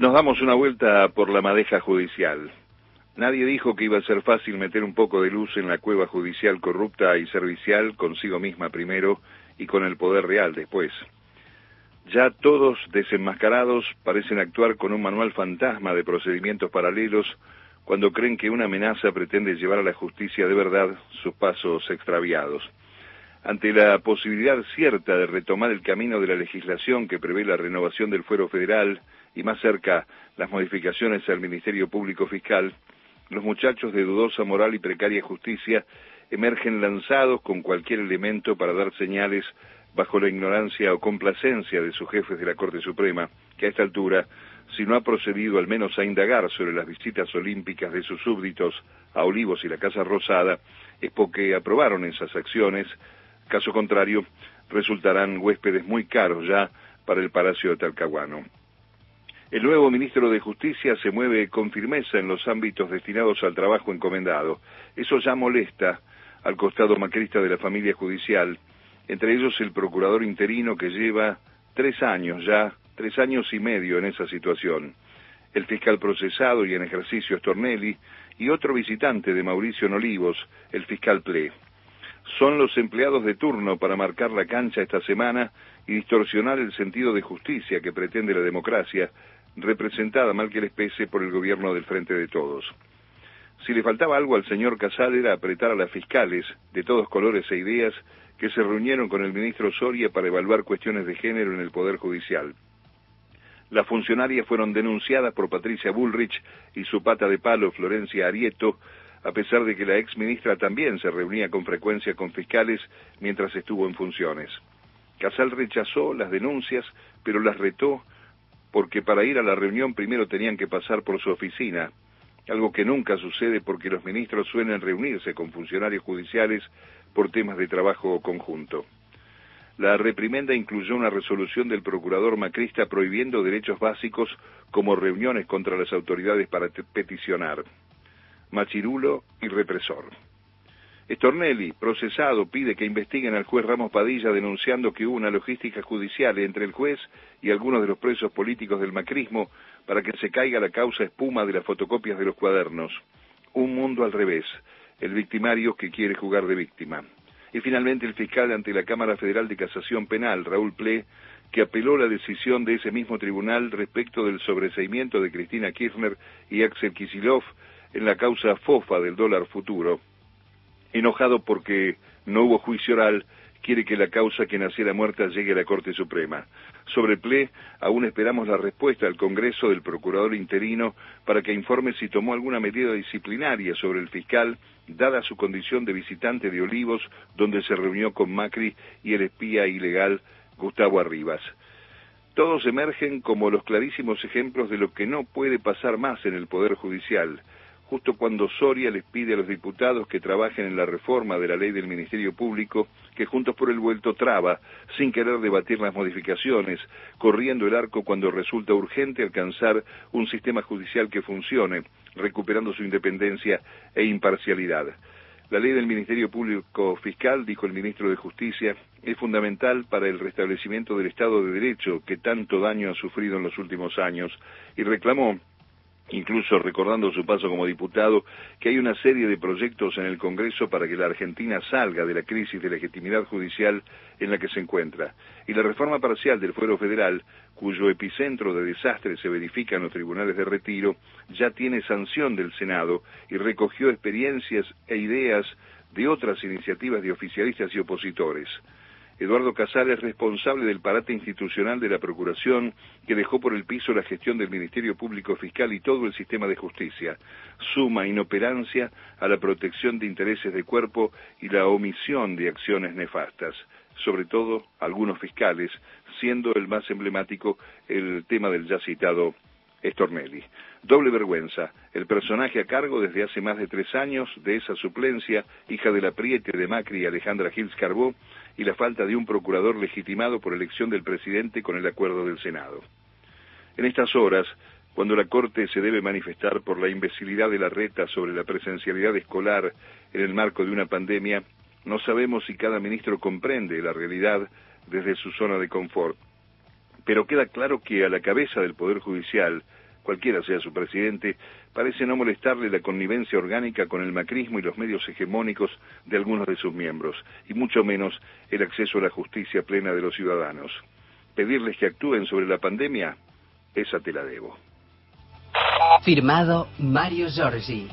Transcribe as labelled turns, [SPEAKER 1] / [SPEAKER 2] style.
[SPEAKER 1] Nos damos una vuelta por la madeja judicial. Nadie dijo que iba a ser fácil meter un poco de luz en la cueva judicial corrupta y servicial consigo misma primero y con el poder real después. Ya todos desenmascarados parecen actuar con un manual fantasma de procedimientos paralelos cuando creen que una amenaza pretende llevar a la justicia de verdad sus pasos extraviados. Ante la posibilidad cierta de retomar el camino de la legislación que prevé la renovación del fuero federal y más cerca las modificaciones al Ministerio Público Fiscal, los muchachos de dudosa moral y precaria justicia emergen lanzados con cualquier elemento para dar señales bajo la ignorancia o complacencia de sus jefes de la Corte Suprema, que a esta altura, si no ha procedido al menos a indagar sobre las visitas olímpicas de sus súbditos a Olivos y la Casa Rosada, es porque aprobaron esas acciones, caso contrario, resultarán huéspedes muy caros ya para el Palacio de Talcahuano. El nuevo ministro de Justicia se mueve con firmeza en los ámbitos destinados al trabajo encomendado. Eso ya molesta al costado macrista de la familia judicial, entre ellos el procurador interino que lleva tres años ya, tres años y medio en esa situación, el fiscal procesado y en ejercicio Stornelli, y otro visitante de Mauricio Nolivos, el fiscal Ple. Son los empleados de turno para marcar la cancha esta semana y distorsionar el sentido de justicia que pretende la democracia, representada mal que les pese por el gobierno del Frente de Todos. Si le faltaba algo al señor Casal era apretar a las fiscales, de todos colores e ideas, que se reunieron con el ministro Soria para evaluar cuestiones de género en el Poder Judicial. Las funcionarias fueron denunciadas por Patricia Bullrich y su pata de palo Florencia Arieto, a pesar de que la ex ministra también se reunía con frecuencia con fiscales mientras estuvo en funciones. Casal rechazó las denuncias, pero las retó porque para ir a la reunión primero tenían que pasar por su oficina, algo que nunca sucede porque los ministros suelen reunirse con funcionarios judiciales por temas de trabajo conjunto. La reprimenda incluyó una resolución del procurador macrista prohibiendo derechos básicos como reuniones contra las autoridades para peticionar. Machirulo y represor. Stornelli, procesado, pide que investiguen al juez Ramos Padilla denunciando que hubo una logística judicial entre el juez y algunos de los presos políticos del macrismo para que se caiga la causa espuma de las fotocopias de los cuadernos. Un mundo al revés, el victimario que quiere jugar de víctima. Y finalmente el fiscal ante la Cámara Federal de Casación Penal, Raúl Ple, que apeló la decisión de ese mismo tribunal respecto del sobreseimiento de Cristina Kirchner y Axel Kisilov en la causa FOFA del dólar futuro enojado porque no hubo juicio oral, quiere que la causa que naciera muerta llegue a la Corte Suprema. Sobre PLE, aún esperamos la respuesta al Congreso del Procurador interino para que informe si tomó alguna medida disciplinaria sobre el fiscal, dada su condición de visitante de Olivos, donde se reunió con Macri y el espía ilegal Gustavo Arribas. Todos emergen como los clarísimos ejemplos de lo que no puede pasar más en el Poder Judicial, justo cuando Soria les pide a los diputados que trabajen en la reforma de la ley del Ministerio Público, que Juntos por el Vuelto traba, sin querer debatir las modificaciones, corriendo el arco cuando resulta urgente alcanzar un sistema judicial que funcione, recuperando su independencia e imparcialidad. La ley del Ministerio Público Fiscal, dijo el ministro de Justicia, es fundamental para el restablecimiento del Estado de Derecho que tanto daño ha sufrido en los últimos años y reclamó incluso recordando su paso como diputado, que hay una serie de proyectos en el Congreso para que la Argentina salga de la crisis de legitimidad judicial en la que se encuentra. Y la reforma parcial del fuero federal, cuyo epicentro de desastre se verifica en los tribunales de retiro, ya tiene sanción del Senado y recogió experiencias e ideas de otras iniciativas de oficialistas y opositores. Eduardo Casal es responsable del parate institucional de la Procuración que dejó por el piso la gestión del Ministerio Público Fiscal y todo el sistema de justicia. Suma inoperancia a la protección de intereses de cuerpo y la omisión de acciones nefastas, sobre todo algunos fiscales, siendo el más emblemático el tema del ya citado Estornelli. Doble vergüenza, el personaje a cargo desde hace más de tres años de esa suplencia, hija de la de Macri y Alejandra Gils Carbó, y la falta de un procurador legitimado por elección del presidente con el acuerdo del Senado. En estas horas, cuando la Corte se debe manifestar por la imbecilidad de la reta sobre la presencialidad escolar en el marco de una pandemia, no sabemos si cada ministro comprende la realidad desde su zona de confort. Pero queda claro que a la cabeza del Poder Judicial, cualquiera sea su presidente, parece no molestarle la connivencia orgánica con el macrismo y los medios hegemónicos de algunos de sus miembros, y mucho menos el acceso a la justicia plena de los ciudadanos. Pedirles que actúen sobre la pandemia, esa te la debo.
[SPEAKER 2] Firmado Mario Giorgi.